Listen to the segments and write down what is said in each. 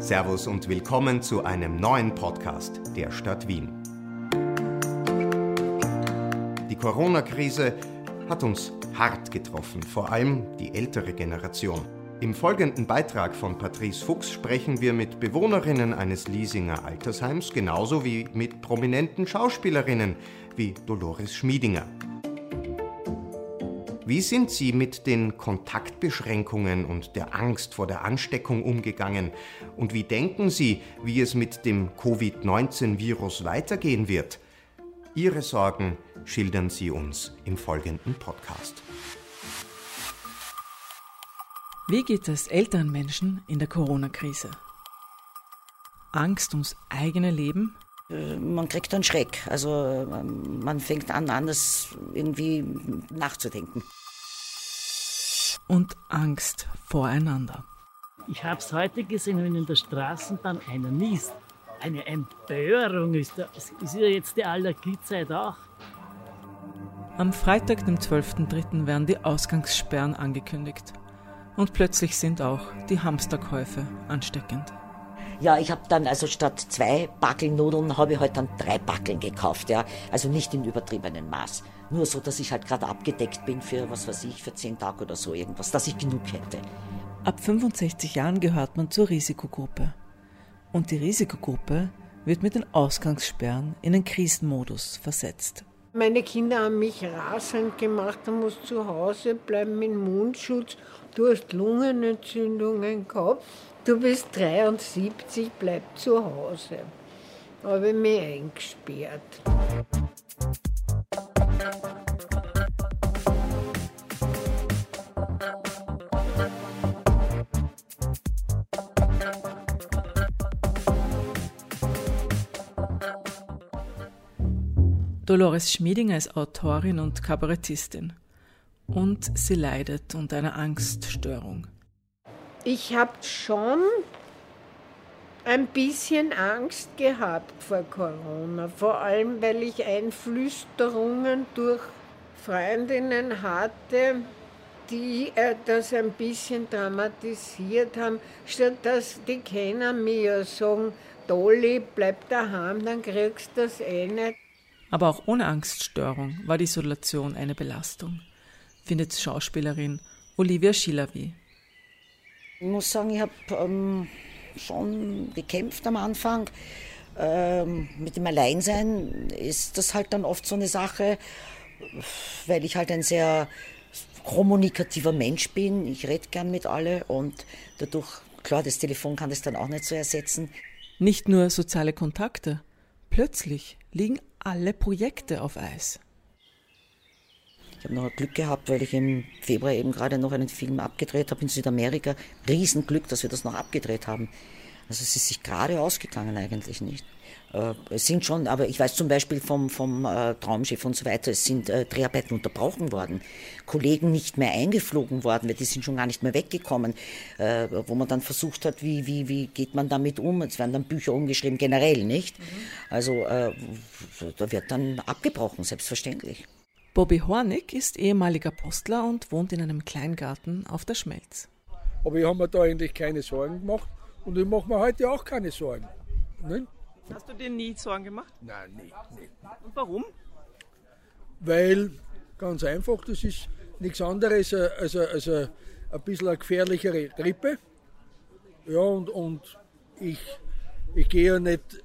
Servus und willkommen zu einem neuen Podcast der Stadt Wien. Die Corona-Krise hat uns hart getroffen, vor allem die ältere Generation. Im folgenden Beitrag von Patrice Fuchs sprechen wir mit Bewohnerinnen eines Liesinger Altersheims genauso wie mit prominenten Schauspielerinnen wie Dolores Schmiedinger. Wie sind Sie mit den Kontaktbeschränkungen und der Angst vor der Ansteckung umgegangen? Und wie denken Sie, wie es mit dem Covid-19-Virus weitergehen wird? Ihre Sorgen schildern Sie uns im folgenden Podcast. Wie geht es Elternmenschen in der Corona-Krise? Angst ums eigene Leben? Äh, man kriegt einen Schreck. Also ähm, man fängt an, anders irgendwie nachzudenken und Angst voreinander. Ich habe es heute gesehen, wenn in der Straßenbahn einer niest. Eine Empörung ist da. Es ist ja jetzt die Allergiezeit auch. Am Freitag, dem 12.03., werden die Ausgangssperren angekündigt. Und plötzlich sind auch die Hamsterkäufe ansteckend. Ja, ich habe dann also statt zwei Backelnudeln habe ich halt dann drei Backeln gekauft, ja. Also nicht in übertriebenem Maß. Nur so, dass ich halt gerade abgedeckt bin für, was weiß ich, für zehn Tage oder so irgendwas, dass ich genug hätte. Ab 65 Jahren gehört man zur Risikogruppe. Und die Risikogruppe wird mit den Ausgangssperren in den Krisenmodus versetzt. Meine Kinder haben mich rasend gemacht, du musst zu Hause bleiben mit Mundschutz, du hast Lungenentzündungen gehabt, du bist 73, bleib zu Hause. Habe ich mich eingesperrt. Dolores Schmiedinger ist Autorin und Kabarettistin. Und sie leidet unter einer Angststörung. Ich habe schon ein bisschen Angst gehabt vor Corona, vor allem weil ich Einflüsterungen durch Freundinnen hatte, die äh, das ein bisschen dramatisiert haben, statt dass die Kenner mir sagen, Dolly, bleib daheim, dann kriegst du das eh nicht. Aber auch ohne Angststörung war die Isolation eine Belastung, findet Schauspielerin Olivia Schilavi. Ich muss sagen, ich habe ähm, schon gekämpft am Anfang. Ähm, mit dem Alleinsein ist das halt dann oft so eine Sache, weil ich halt ein sehr kommunikativer Mensch bin. Ich rede gern mit alle und dadurch, klar, das Telefon kann das dann auch nicht so ersetzen. Nicht nur soziale Kontakte. Plötzlich liegen alle Projekte auf Eis. Ich habe noch Glück gehabt, weil ich im Februar eben gerade noch einen Film abgedreht habe in Südamerika. Riesenglück, dass wir das noch abgedreht haben. Also es ist sich gerade ausgegangen eigentlich nicht. Äh, es sind schon, aber ich weiß zum Beispiel vom, vom äh, Traumschiff und so weiter, es sind äh, Dreharbeiten unterbrochen worden, Kollegen nicht mehr eingeflogen worden, weil die sind schon gar nicht mehr weggekommen, äh, wo man dann versucht hat, wie, wie, wie geht man damit um? Es werden dann Bücher umgeschrieben, generell, nicht? Mhm. Also äh, da wird dann abgebrochen, selbstverständlich. Bobby Hornig ist ehemaliger Postler und wohnt in einem Kleingarten auf der Schmelz. Aber ich habe mir da eigentlich keine Sorgen gemacht und ich mache mir heute auch keine Sorgen. Nicht? Hast du dir nie Sorgen gemacht? Nein, nie, nie. Und warum? Weil, ganz einfach, das ist nichts anderes als, als, als ein bisschen eine gefährlichere Grippe. Ja, und, und ich, ich gehe ja nicht,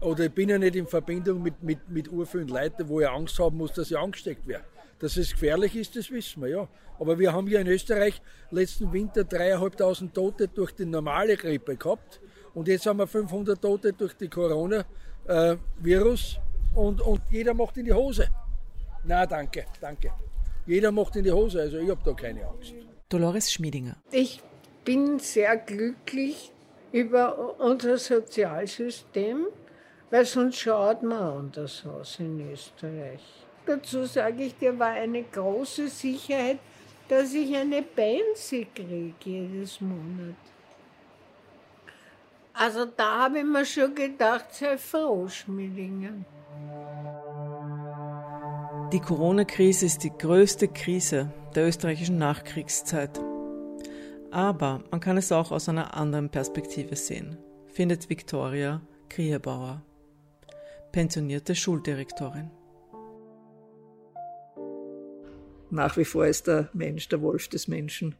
oder ich bin ja nicht in Verbindung mit, mit, mit urvielen Leuten, wo ich Angst haben muss, dass ich angesteckt werde. Dass es gefährlich ist, das wissen wir, ja. Aber wir haben ja in Österreich letzten Winter dreieinhalbtausend Tote durch die normale Grippe gehabt. Und jetzt haben wir 500 Tote durch die Corona-Virus und, und jeder macht in die Hose. Na, danke, danke. Jeder macht in die Hose, also ich habe da keine Angst. Dolores Schmiedinger. Ich bin sehr glücklich über unser Sozialsystem, weil sonst schaut man anders aus in Österreich. Dazu sage ich dir, war eine große Sicherheit, dass ich eine Pensi kriege jedes Monat. Also da habe ich mir schon gedacht, sei froh, Schmiedingen. Die Corona-Krise ist die größte Krise der österreichischen Nachkriegszeit. Aber man kann es auch aus einer anderen Perspektive sehen. findet Viktoria Krierbauer, pensionierte Schuldirektorin. Nach wie vor ist der Mensch der Wolf des Menschen,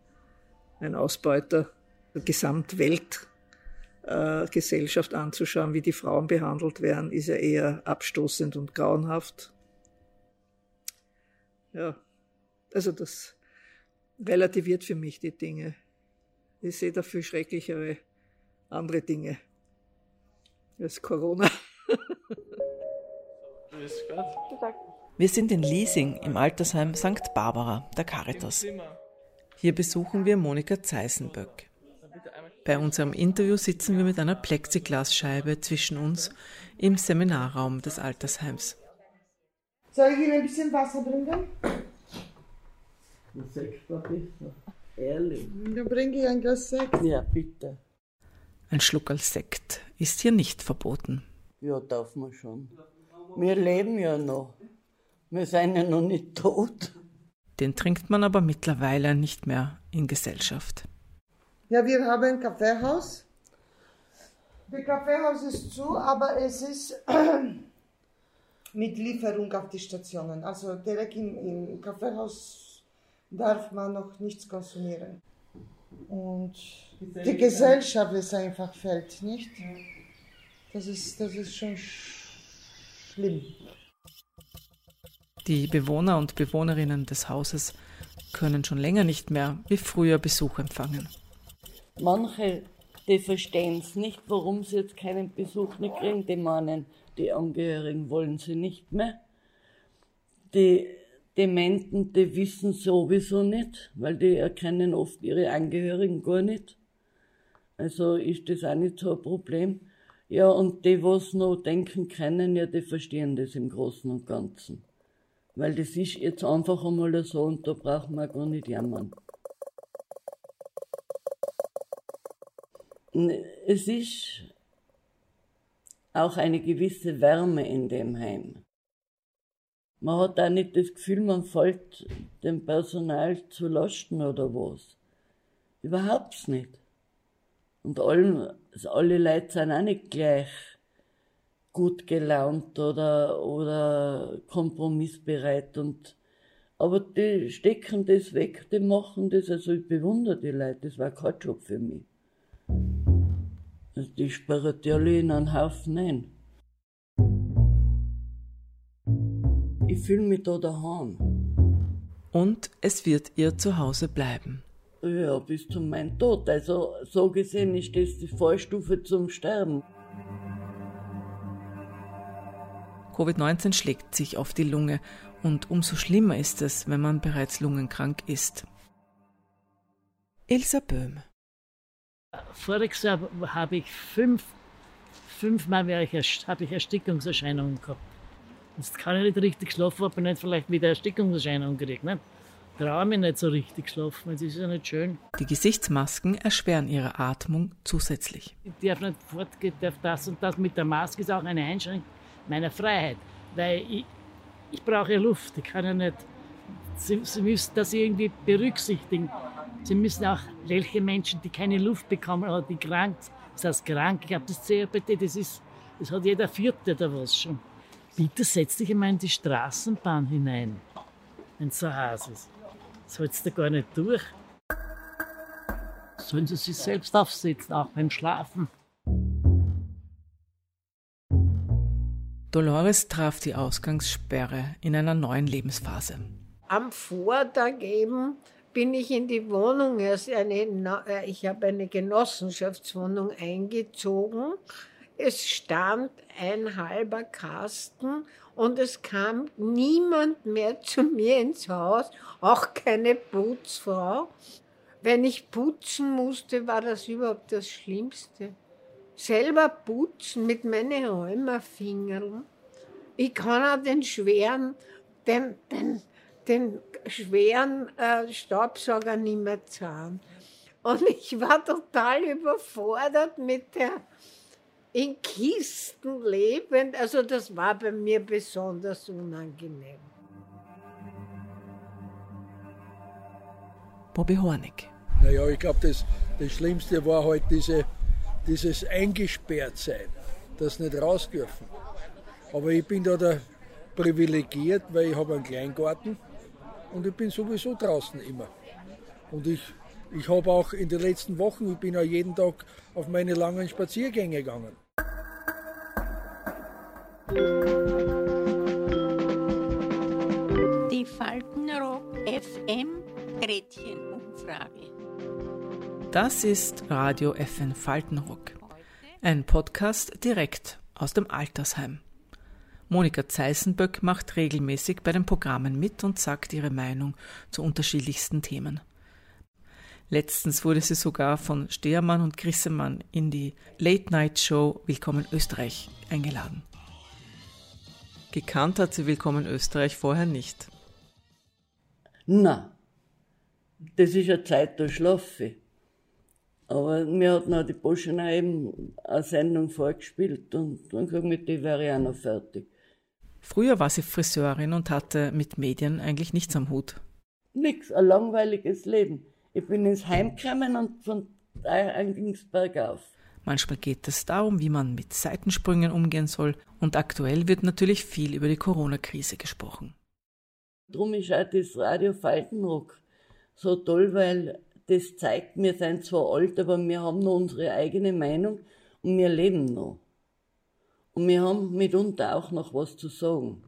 ein Ausbeuter der Gesamtweltgesellschaft äh, anzuschauen, wie die Frauen behandelt werden, ist ja eher abstoßend und grauenhaft. Ja, also das relativiert für mich die Dinge. Ich sehe dafür schrecklichere andere Dinge als Corona. Wir sind in Liesing im Altersheim St. Barbara der Caritas. Hier besuchen wir Monika Zeisenböck. Bei unserem Interview sitzen wir mit einer Plexiglasscheibe zwischen uns im Seminarraum des Altersheims. Soll ich Ihnen ein bisschen Wasser bringen? Sekt war besser. Ehrlich. Dann bringe ich ein Glas Sekt. Ja, bitte. Ein Schluck als Sekt ist hier nicht verboten. Ja, darf man schon. Wir leben ja noch. Wir sind ja noch nicht tot. Den trinkt man aber mittlerweile nicht mehr in Gesellschaft. Ja, wir haben ein Kaffeehaus. Das Kaffeehaus ist zu, aber es ist mit Lieferung auf die Stationen. Also direkt im, im Kaffeehaus darf man noch nichts konsumieren. Und die Gesellschaft ist einfach fällt, nicht? Das ist, das ist schon schlimm. Die Bewohner und Bewohnerinnen des Hauses können schon länger nicht mehr wie früher Besuch empfangen. Manche, die verstehen es nicht, warum sie jetzt keinen Besuch mehr kriegen. Die meinen, die Angehörigen wollen sie nicht mehr. Die Dementen, die wissen sowieso nicht, weil die erkennen oft ihre Angehörigen gar nicht. Also ist das auch nicht so ein Problem. Ja, und die, was noch denken können, ja, die verstehen das im Großen und Ganzen. Weil das ist jetzt einfach einmal so und da braucht man gar nicht jammern. Es ist auch eine gewisse Wärme in dem Heim. Man hat auch nicht das Gefühl, man fällt dem Personal zu Lasten oder was. Überhaupt nicht. Und allem, alle Leute sind auch nicht gleich gut gelaunt oder, oder kompromissbereit und, aber die stecken das weg, die machen das, also ich bewundere die Leute, das war kein Job für mich. Also die sperren die alle in einen Haufen ein. Ich fühle mich da daheim. Und es wird ihr Zuhause bleiben. Ja, bis zu meinem Tod. Also so gesehen ist das die Vorstufe zum Sterben. Covid-19 schlägt sich auf die Lunge und umso schlimmer ist es, wenn man bereits lungenkrank ist. Ilsa Böhm. Voriges Jahr habe ich fünf, fünfmal ich, habe ich Erstickungserscheinungen gehabt. Jetzt kann ich nicht richtig schlafen, ob ich nicht vielleicht wieder Erstickungserscheinungen kriege. Ne? Traue mich nicht so richtig schlafen, es ist ja nicht schön. Die Gesichtsmasken erschweren ihre Atmung zusätzlich. Ich darf nicht fortgehen, darf das und das mit der Maske ist auch eine Einschränkung meiner Freiheit, weil ich, ich brauche ja Luft, ich kann ja nicht, Sie, Sie müssen das irgendwie berücksichtigen. Sie müssen auch welche Menschen, die keine Luft bekommen oder die krank sind, das heißt krank, ich habe das CRPT, das ist, das hat jeder Vierte da was schon. Bitte setz dich einmal in die Straßenbahn hinein, wenn es so heiß ist. Das hältst du gar nicht durch. Sollen sie sich selbst aufsetzen, auch beim Schlafen. Dolores traf die Ausgangssperre in einer neuen Lebensphase. Am Vortag eben bin ich in die Wohnung, erst eine, äh, ich habe eine Genossenschaftswohnung eingezogen es stand ein halber Kasten und es kam niemand mehr zu mir ins Haus, auch keine Putzfrau. Wenn ich putzen musste, war das überhaupt das Schlimmste. Selber putzen mit meinen Rheumafingern. Ich kann auch den schweren, den, den, den schweren äh, Staubsauger nicht mehr zahlen. Und ich war total überfordert mit der in Kisten lebend. Also das war bei mir besonders unangenehm. Bobby Hornig. Naja, ich glaube, das, das Schlimmste war halt diese, dieses Eingesperrtsein, das nicht raus dürfen. Aber ich bin da der privilegiert, weil ich habe einen Kleingarten und ich bin sowieso draußen immer. Und ich, ich habe auch in den letzten Wochen, ich bin auch jeden Tag auf meine langen Spaziergänge gegangen. Die Faltenrock FM Gretchenumfrage. Das ist Radio FN Faltenrock, ein Podcast direkt aus dem Altersheim. Monika Zeißenböck macht regelmäßig bei den Programmen mit und sagt ihre Meinung zu unterschiedlichsten Themen. Letztens wurde sie sogar von Stehermann und Grissemann in die Late-Night-Show Willkommen Österreich eingeladen. Gekannt hat sie Willkommen Österreich vorher nicht. Na, das ist eine Zeit, da schlafe ich. Aber mir hat noch die Boschener eben eine Sendung vorgespielt und dann gesagt, mit die wäre ich auch noch fertig. Früher war sie Friseurin und hatte mit Medien eigentlich nichts am Hut. Nix, ein langweiliges Leben. Ich bin ins Heim gekommen und von da ging es bergauf. Manchmal geht es darum, wie man mit Seitensprüngen umgehen soll. Und aktuell wird natürlich viel über die Corona-Krise gesprochen. Drum ist auch das Radio Faltenrock so toll, weil das zeigt, wir sind zwar alt, aber wir haben noch unsere eigene Meinung und wir leben noch. Und wir haben mitunter auch noch was zu sagen.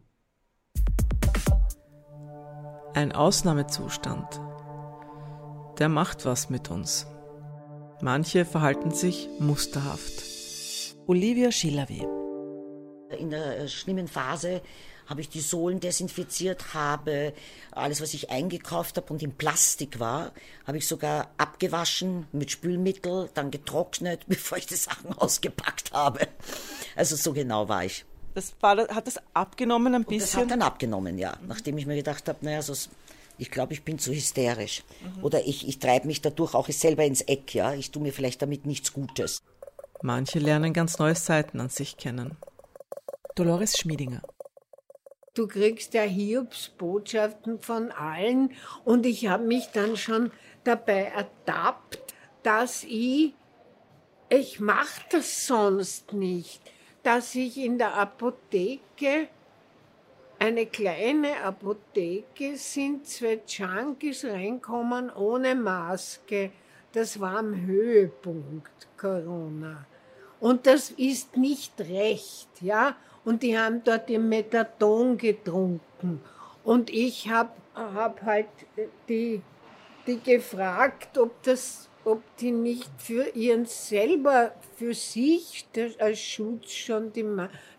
Ein Ausnahmezustand, der macht was mit uns. Manche verhalten sich musterhaft. Olivia Schilawi. In der schlimmen Phase habe ich die Sohlen desinfiziert, habe alles, was ich eingekauft habe und in Plastik war, habe ich sogar abgewaschen mit Spülmittel, dann getrocknet, bevor ich die Sachen ausgepackt habe. Also so genau war ich. Das war, hat das abgenommen ein bisschen? Und das hat dann abgenommen, ja. Mhm. Nachdem ich mir gedacht habe, naja, so, ich glaube, ich bin zu hysterisch. Mhm. Oder ich, ich treibe mich dadurch auch selber ins Eck, ja. Ich tue mir vielleicht damit nichts Gutes. Manche lernen ganz neue Seiten an sich kennen. Dolores Schmiedinger. Du kriegst ja Hiobsbotschaften von allen und ich habe mich dann schon dabei ertappt, dass ich, ich mache das sonst nicht, dass ich in der Apotheke, eine kleine Apotheke, sind zwei Junkies reinkommen ohne Maske. Das war am Höhepunkt Corona. Und das ist nicht recht, ja und die haben dort ihr Methadon getrunken. Und ich habe hab halt die, die gefragt, ob, das, ob die nicht für ihren selber, für sich das als Schutz schon die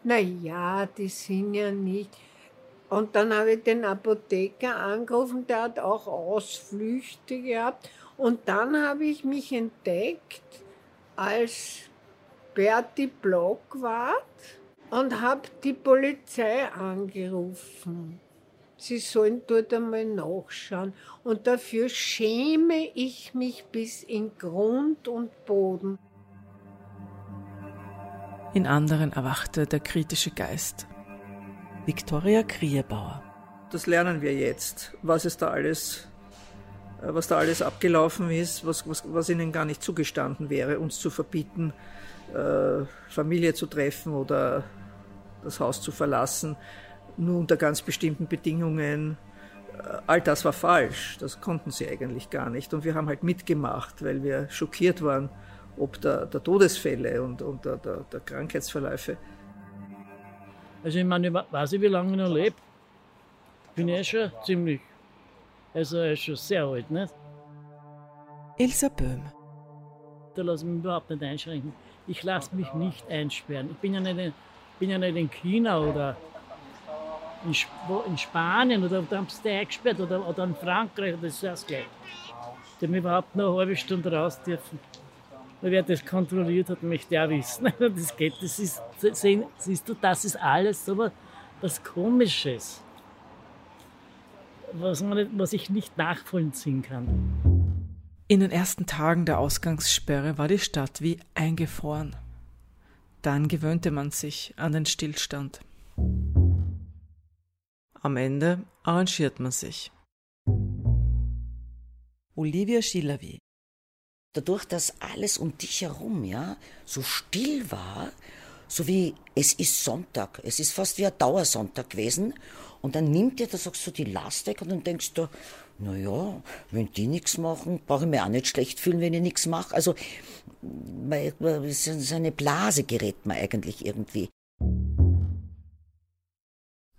Na ja, die sind ja nicht. Und dann habe ich den Apotheker angerufen, der hat auch Ausflüchte gehabt. Und dann habe ich mich entdeckt als Berti Blockwart und habe die Polizei angerufen. Sie sollen dort einmal nachschauen. Und dafür schäme ich mich bis in Grund und Boden. In anderen erwachte der kritische Geist. Viktoria Krierbauer. Das lernen wir jetzt, was es da alles, äh, was da alles abgelaufen ist, was, was, was ihnen gar nicht zugestanden wäre, uns zu verbieten, äh, Familie zu treffen oder das Haus zu verlassen, nur unter ganz bestimmten Bedingungen. Äh, all das war falsch, das konnten sie eigentlich gar nicht. Und wir haben halt mitgemacht, weil wir schockiert waren, ob der, der Todesfälle und, und der, der, der, Krankheitsverläufe. Also ich meine, ich weiß nicht, wie lange ich noch lebe. Bin ich eh schon ziemlich, also er ist schon sehr alt, nicht? Ilse Böhm. Da lasse ich mich überhaupt nicht einschränken. Ich lasse mich nicht einsperren. Ich bin ja nicht bin ja nicht in China oder in, Sp in Spanien oder da haben sie eingesperrt oder, oder in Frankreich, das ist das gleich. Die haben überhaupt noch eine halbe Stunde raus dürfen. Wer das kontrolliert hat, möchte auch wissen. Das geht, das ist, sehen, siehst du, das ist alles aber was Komisches, was, man was ich nicht nachvollziehen kann. In den ersten Tagen der Ausgangssperre war die Stadt wie eingefroren. Dann gewöhnte man sich an den Stillstand. Am Ende arrangiert man sich. Olivia Schilawi Dadurch, dass alles um dich herum ja so still war, so wie es ist Sonntag, es ist fast wie ein Dauersonntag gewesen, und dann nimmt dir das auch so die Last weg und dann denkst du, naja, wenn die nichts machen, brauche ich mir auch nicht schlecht fühlen, wenn ich nichts mache. Also so eine Blase gerät man eigentlich irgendwie.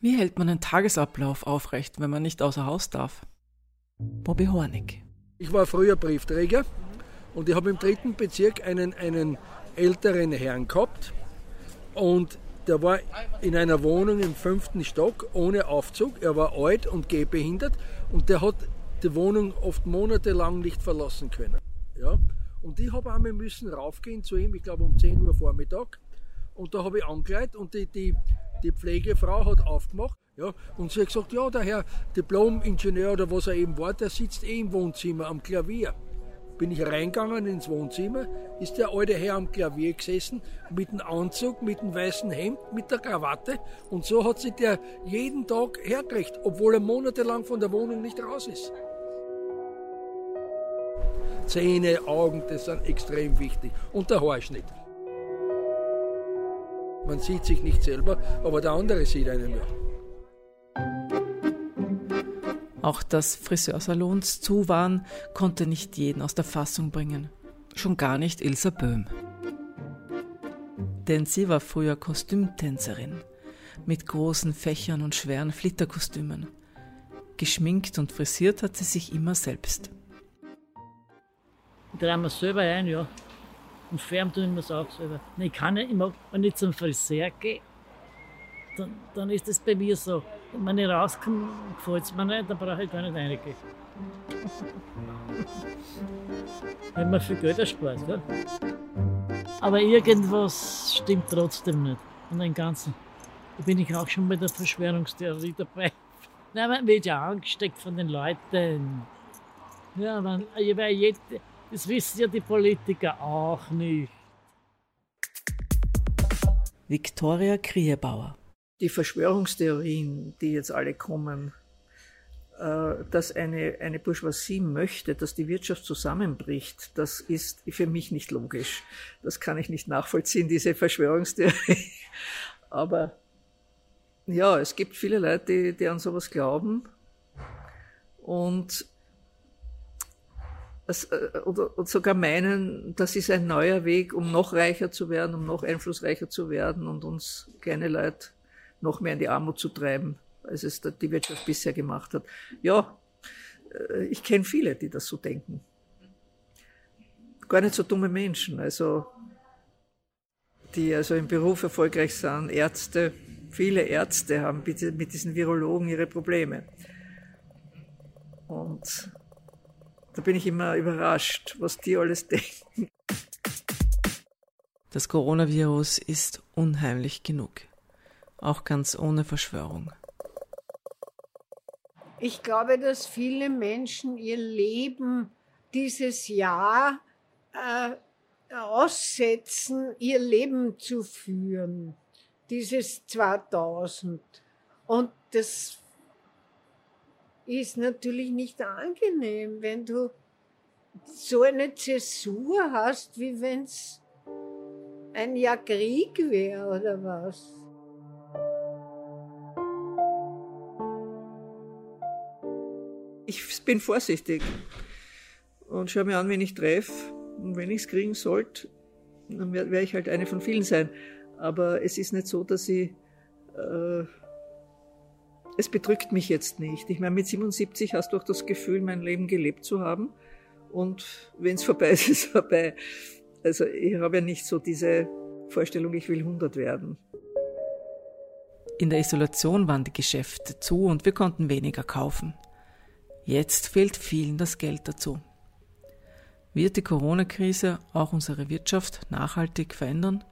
Wie hält man einen Tagesablauf aufrecht, wenn man nicht außer Haus darf? Bobby Hornig. Ich war früher Briefträger und ich habe im dritten Bezirk einen, einen älteren Herrn gehabt und der war in einer Wohnung im fünften Stock ohne Aufzug. Er war alt und gehbehindert und der hat die Wohnung oft monatelang nicht verlassen können. Ja? Und ich habe einmal müssen raufgehen zu ihm, ich glaube um 10 Uhr Vormittag. Und da habe ich angeleitet und die, die, die Pflegefrau hat aufgemacht. Ja, und sie hat gesagt, ja, der Herr Diplom-Ingenieur oder was er eben war, der sitzt eh im Wohnzimmer am Klavier bin ich reingegangen ins Wohnzimmer, ist der alte Herr am Klavier gesessen, mit dem Anzug, mit dem weißen Hemd, mit der Krawatte und so hat sich der jeden Tag hergekriegt, obwohl er monatelang von der Wohnung nicht raus ist. Zähne, Augen, das sind extrem wichtig und der Haarschnitt. Man sieht sich nicht selber, aber der andere sieht einen ja. Auch dass Friseursalons zu waren, konnte nicht jeden aus der Fassung bringen. Schon gar nicht Ilse Böhm. Denn sie war früher Kostümtänzerin mit großen Fächern und schweren Flitterkostümen. Geschminkt und frisiert hat sie sich immer selbst. Ich drehe mir selber ein, ja. Und färben tun wir es auch selber. Ich kann ja immer, wenn ich zum Friseur gehe, dann, dann ist es bei mir so. Wenn ich rauskomme, gefällt es mir nicht, dann brauche ich gar nicht reingehen. Wenn man viel Geld erspart, gell? Aber irgendwas stimmt trotzdem nicht. Und den Ganzen. Da bin ich auch schon bei der Verschwörungstheorie dabei. Nein, man wird ja angesteckt von den Leuten. Ja, man, weil das wissen ja die Politiker auch nicht. Viktoria Kriebauer die Verschwörungstheorien, die jetzt alle kommen, äh, dass eine, eine Bourgeoisie möchte, dass die Wirtschaft zusammenbricht, das ist für mich nicht logisch. Das kann ich nicht nachvollziehen, diese Verschwörungstheorie. Aber ja, es gibt viele Leute, die, die an sowas glauben. Und äh, oder, oder sogar meinen, das ist ein neuer Weg, um noch reicher zu werden, um noch einflussreicher zu werden und uns kleine Leute noch mehr in die Armut zu treiben, als es die Wirtschaft bisher gemacht hat. Ja, äh, ich kenne viele, die das so denken. Gar nicht so dumme Menschen, also die also im Beruf erfolgreich sind, Ärzte, viele Ärzte haben mit diesen Virologen ihre Probleme. Und da bin ich immer überrascht, was die alles denken. Das Coronavirus ist unheimlich genug auch ganz ohne Verschwörung. Ich glaube, dass viele Menschen ihr Leben dieses Jahr äh, aussetzen, ihr Leben zu führen, dieses 2000. Und das ist natürlich nicht angenehm, wenn du so eine Zäsur hast, wie wenn es ein Jahr Krieg wäre oder was. Bin vorsichtig und schaue mir an, wen ich treffe. Und wenn ich es kriegen sollte, dann werde ich halt eine von vielen sein. Aber es ist nicht so, dass ich. Äh, es bedrückt mich jetzt nicht. Ich meine, mit 77 hast du auch das Gefühl, mein Leben gelebt zu haben. Und wenn es vorbei ist, ist es vorbei. Also ich habe ja nicht so diese Vorstellung, ich will 100 werden. In der Isolation waren die Geschäfte zu und wir konnten weniger kaufen. Jetzt fehlt vielen das Geld dazu. Wird die Corona-Krise auch unsere Wirtschaft nachhaltig verändern?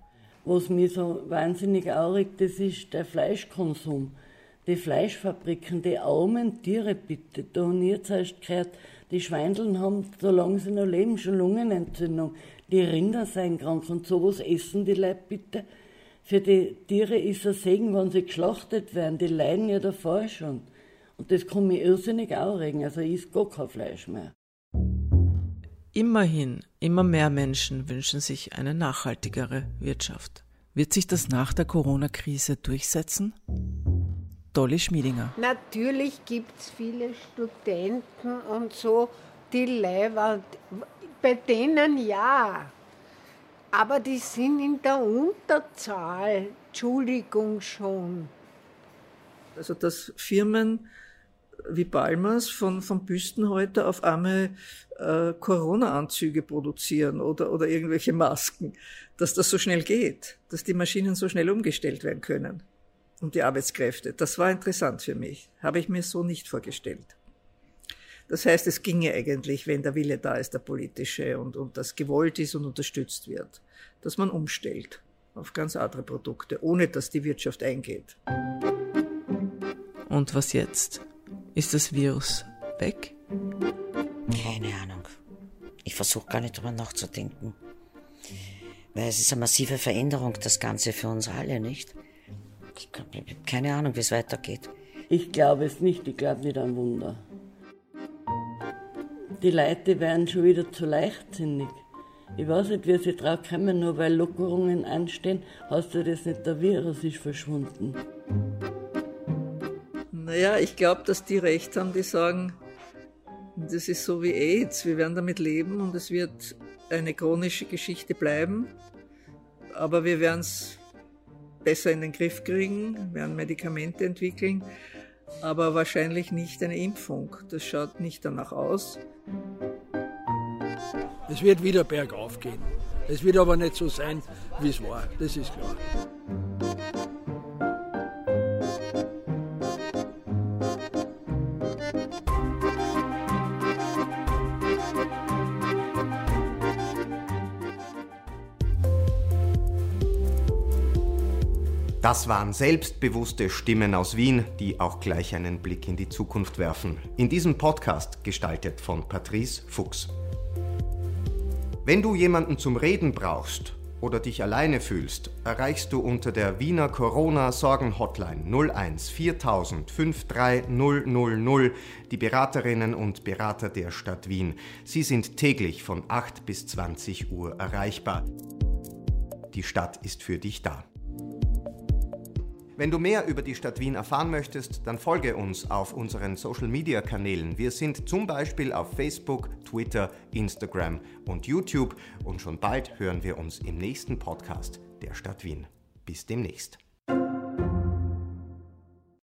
Was mir so wahnsinnig aufregt, das ist der Fleischkonsum. Die Fleischfabriken, die armen Tiere bitte. Da habe ich jetzt erst gehört, die Schweindeln haben, solange sie noch leben, schon Lungenentzündung. Die Rinder seien krank und sowas essen die Leute bitte. Für die Tiere ist es Segen, wenn sie geschlachtet werden. Die leiden ja davor schon. Und das kann mich irrsinnig aufregen. Also ich esse gar kein Fleisch mehr. immerhin, immer mehr Menschen wünschen sich eine nachhaltigere Wirtschaft. Wird sich das nach der Corona-Krise durchsetzen? Dolly Schmiedinger. Natürlich gibt es viele Studenten und so, die Leihwand, bei denen ja. Aber die sind in der Unterzahl. Entschuldigung schon. Also dass Firmen wie Balmers von, von Büstenhäuter auf einmal äh, Corona-Anzüge produzieren oder, oder irgendwelche Masken, dass das so schnell geht, dass die Maschinen so schnell umgestellt werden können und die Arbeitskräfte. Das war interessant für mich. Habe ich mir so nicht vorgestellt. Das heißt, es ginge eigentlich, wenn der Wille da ist, der politische, und, und das gewollt ist und unterstützt wird, dass man umstellt auf ganz andere Produkte, ohne dass die Wirtschaft eingeht. Und was jetzt? Ist das Virus weg? Keine Ahnung. Ich versuche gar nicht drüber nachzudenken. Weil es ist eine massive Veränderung, das Ganze für uns alle, nicht? Ich habe keine Ahnung, wie es weitergeht. Ich glaube es nicht, ich glaube nicht an Wunder. Die Leute werden schon wieder zu leichtsinnig. Ich weiß nicht, wie sie drauf kommen, nur weil Lockerungen anstehen, heißt ja das nicht, der Virus ist verschwunden. Naja, ich glaube, dass die recht haben, die sagen, das ist so wie AIDS, wir werden damit leben und es wird eine chronische Geschichte bleiben, aber wir werden es besser in den Griff kriegen, werden Medikamente entwickeln, aber wahrscheinlich nicht eine Impfung. Das schaut nicht danach aus. Es wird wieder bergauf gehen. Es wird aber nicht so sein, wie es war. Das ist klar. Das waren selbstbewusste Stimmen aus Wien, die auch gleich einen Blick in die Zukunft werfen. In diesem Podcast gestaltet von Patrice Fuchs. Wenn du jemanden zum Reden brauchst oder dich alleine fühlst, erreichst du unter der Wiener Corona-Sorgen-Hotline 01 4000 53000 die Beraterinnen und Berater der Stadt Wien. Sie sind täglich von 8 bis 20 Uhr erreichbar. Die Stadt ist für dich da. Wenn du mehr über die Stadt Wien erfahren möchtest, dann folge uns auf unseren Social-Media-Kanälen. Wir sind zum Beispiel auf Facebook, Twitter, Instagram und YouTube und schon bald hören wir uns im nächsten Podcast der Stadt Wien. Bis demnächst.